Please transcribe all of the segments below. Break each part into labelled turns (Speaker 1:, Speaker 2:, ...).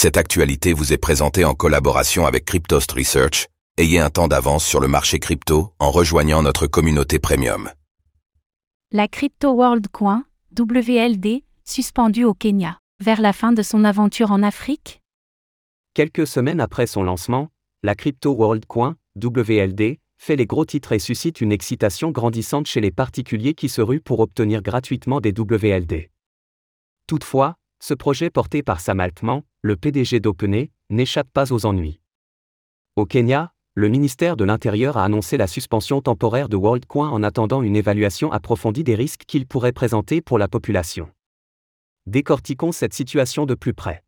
Speaker 1: Cette actualité vous est présentée en collaboration avec Cryptost Research. Ayez un temps d'avance sur le marché crypto en rejoignant notre communauté premium.
Speaker 2: La Crypto World Coin, WLD, suspendue au Kenya, vers la fin de son aventure en Afrique?
Speaker 3: Quelques semaines après son lancement, la Crypto World Coin, WLD, fait les gros titres et suscite une excitation grandissante chez les particuliers qui se ruent pour obtenir gratuitement des WLD. Toutefois, ce projet porté par Sam Altman, le PDG d'OpenAI, n'échappe pas aux ennuis. Au Kenya, le ministère de l'Intérieur a annoncé la suspension temporaire de WorldCoin en attendant une évaluation approfondie des risques qu'il pourrait présenter pour la population. Décortiquons cette situation de plus près.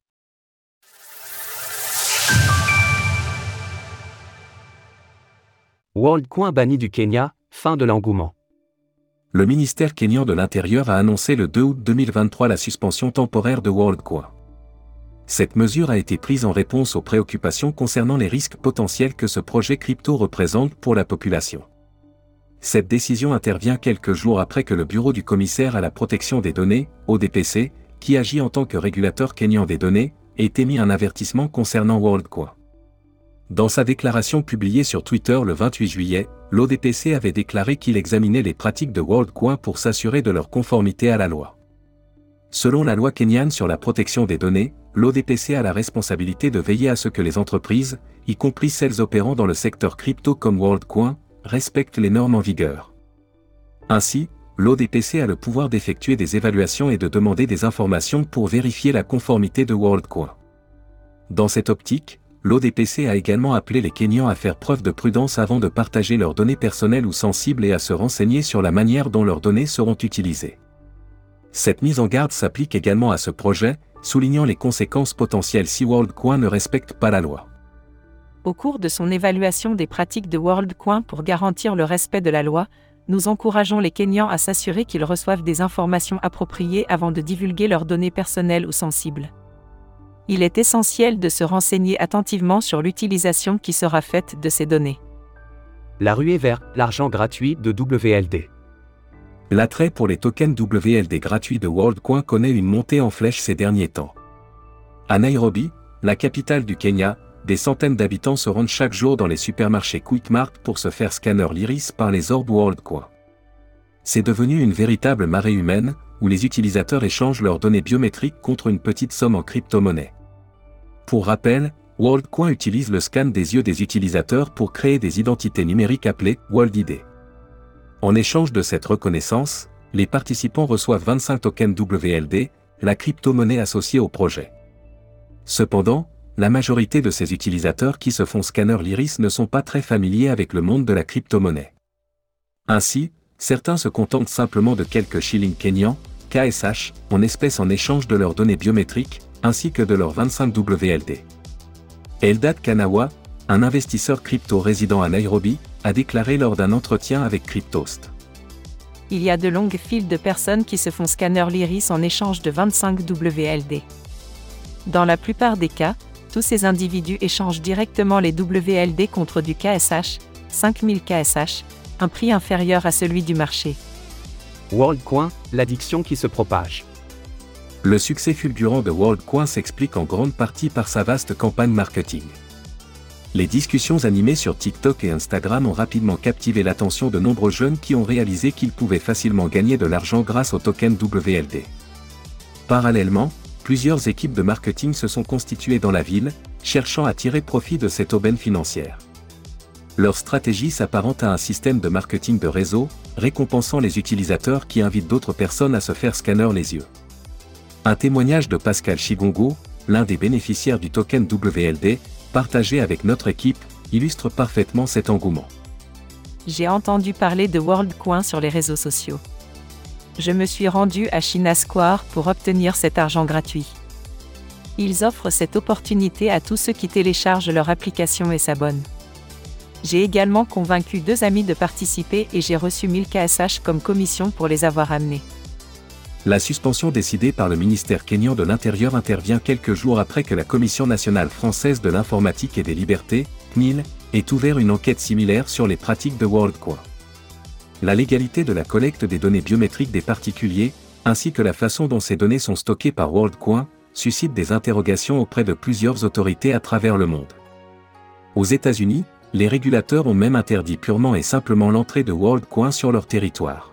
Speaker 3: WorldCoin banni du Kenya, fin de l'engouement.
Speaker 4: Le ministère kényan de l'Intérieur a annoncé le 2 août 2023 la suspension temporaire de WorldCoin. Cette mesure a été prise en réponse aux préoccupations concernant les risques potentiels que ce projet crypto représente pour la population. Cette décision intervient quelques jours après que le Bureau du commissaire à la protection des données, ODPC, qui agit en tant que régulateur kényan des données, ait émis un avertissement concernant WorldCoin. Dans sa déclaration publiée sur Twitter le 28 juillet, l'ODPC avait déclaré qu'il examinait les pratiques de WorldCoin pour s'assurer de leur conformité à la loi. Selon la loi kenyane sur la protection des données, l'ODPC a la responsabilité de veiller à ce que les entreprises, y compris celles opérant dans le secteur crypto comme WorldCoin, respectent les normes en vigueur. Ainsi, l'ODPC a le pouvoir d'effectuer des évaluations et de demander des informations pour vérifier la conformité de WorldCoin. Dans cette optique, l'ODPC a également appelé les Kenyans à faire preuve de prudence avant de partager leurs données personnelles ou sensibles et à se renseigner sur la manière dont leurs données seront utilisées. Cette mise en garde s'applique également à ce projet, soulignant les conséquences potentielles si WorldCoin ne respecte pas la loi.
Speaker 5: Au cours de son évaluation des pratiques de WorldCoin pour garantir le respect de la loi, nous encourageons les Kenyans à s'assurer qu'ils reçoivent des informations appropriées avant de divulguer leurs données personnelles ou sensibles il est essentiel de se renseigner attentivement sur l'utilisation qui sera faite de ces données.
Speaker 3: La ruée vers l'argent gratuit de WLD.
Speaker 4: L'attrait pour les tokens WLD gratuits de WorldCoin connaît une montée en flèche ces derniers temps. À Nairobi, la capitale du Kenya, des centaines d'habitants se rendent chaque jour dans les supermarchés Quickmart pour se faire scanner l'iris par les orbes WorldCoin. C'est devenu une véritable marée humaine, où les utilisateurs échangent leurs données biométriques contre une petite somme en crypto-monnaie. Pour rappel, WorldCoin utilise le scan des yeux des utilisateurs pour créer des identités numériques appelées WorldID. En échange de cette reconnaissance, les participants reçoivent 25 tokens WLD, la crypto-monnaie associée au projet. Cependant, la majorité de ces utilisateurs qui se font scanner l'iris ne sont pas très familiers avec le monde de la crypto-monnaie. Ainsi, certains se contentent simplement de quelques shillings kenyans, KSH, en espèces en échange de leurs données biométriques, ainsi que de leurs 25 WLD. Eldad Kanawa, un investisseur crypto résident à Nairobi, a déclaré lors d'un entretien avec Cryptost.
Speaker 5: Il y a de longues files de personnes qui se font scanner l'iris en échange de 25 WLD. Dans la plupart des cas, tous ces individus échangent directement les WLD contre du KSH, 5000 KSH, un prix inférieur à celui du marché.
Speaker 3: WorldCoin, l'addiction qui se propage.
Speaker 4: Le succès fulgurant de WorldCoin s'explique en grande partie par sa vaste campagne marketing. Les discussions animées sur TikTok et Instagram ont rapidement captivé l'attention de nombreux jeunes qui ont réalisé qu'ils pouvaient facilement gagner de l'argent grâce au token WLD. Parallèlement, plusieurs équipes de marketing se sont constituées dans la ville, cherchant à tirer profit de cette aubaine financière. Leur stratégie s'apparente à un système de marketing de réseau, récompensant les utilisateurs qui invitent d'autres personnes à se faire scanner les yeux. Un témoignage de Pascal Chigongo, l'un des bénéficiaires du token WLD, partagé avec notre équipe, illustre parfaitement cet engouement.
Speaker 5: J'ai entendu parler de WorldCoin sur les réseaux sociaux. Je me suis rendu à China Square pour obtenir cet argent gratuit. Ils offrent cette opportunité à tous ceux qui téléchargent leur application et s'abonnent. J'ai également convaincu deux amis de participer et j'ai reçu 1000 KSH comme commission pour les avoir amenés.
Speaker 4: La suspension décidée par le ministère kényan de l'Intérieur intervient quelques jours après que la Commission nationale française de l'informatique et des libertés, CNIL, ait ouvert une enquête similaire sur les pratiques de WorldCoin. La légalité de la collecte des données biométriques des particuliers, ainsi que la façon dont ces données sont stockées par WorldCoin, suscite des interrogations auprès de plusieurs autorités à travers le monde. Aux États-Unis, les régulateurs ont même interdit purement et simplement l'entrée de WorldCoin sur leur territoire.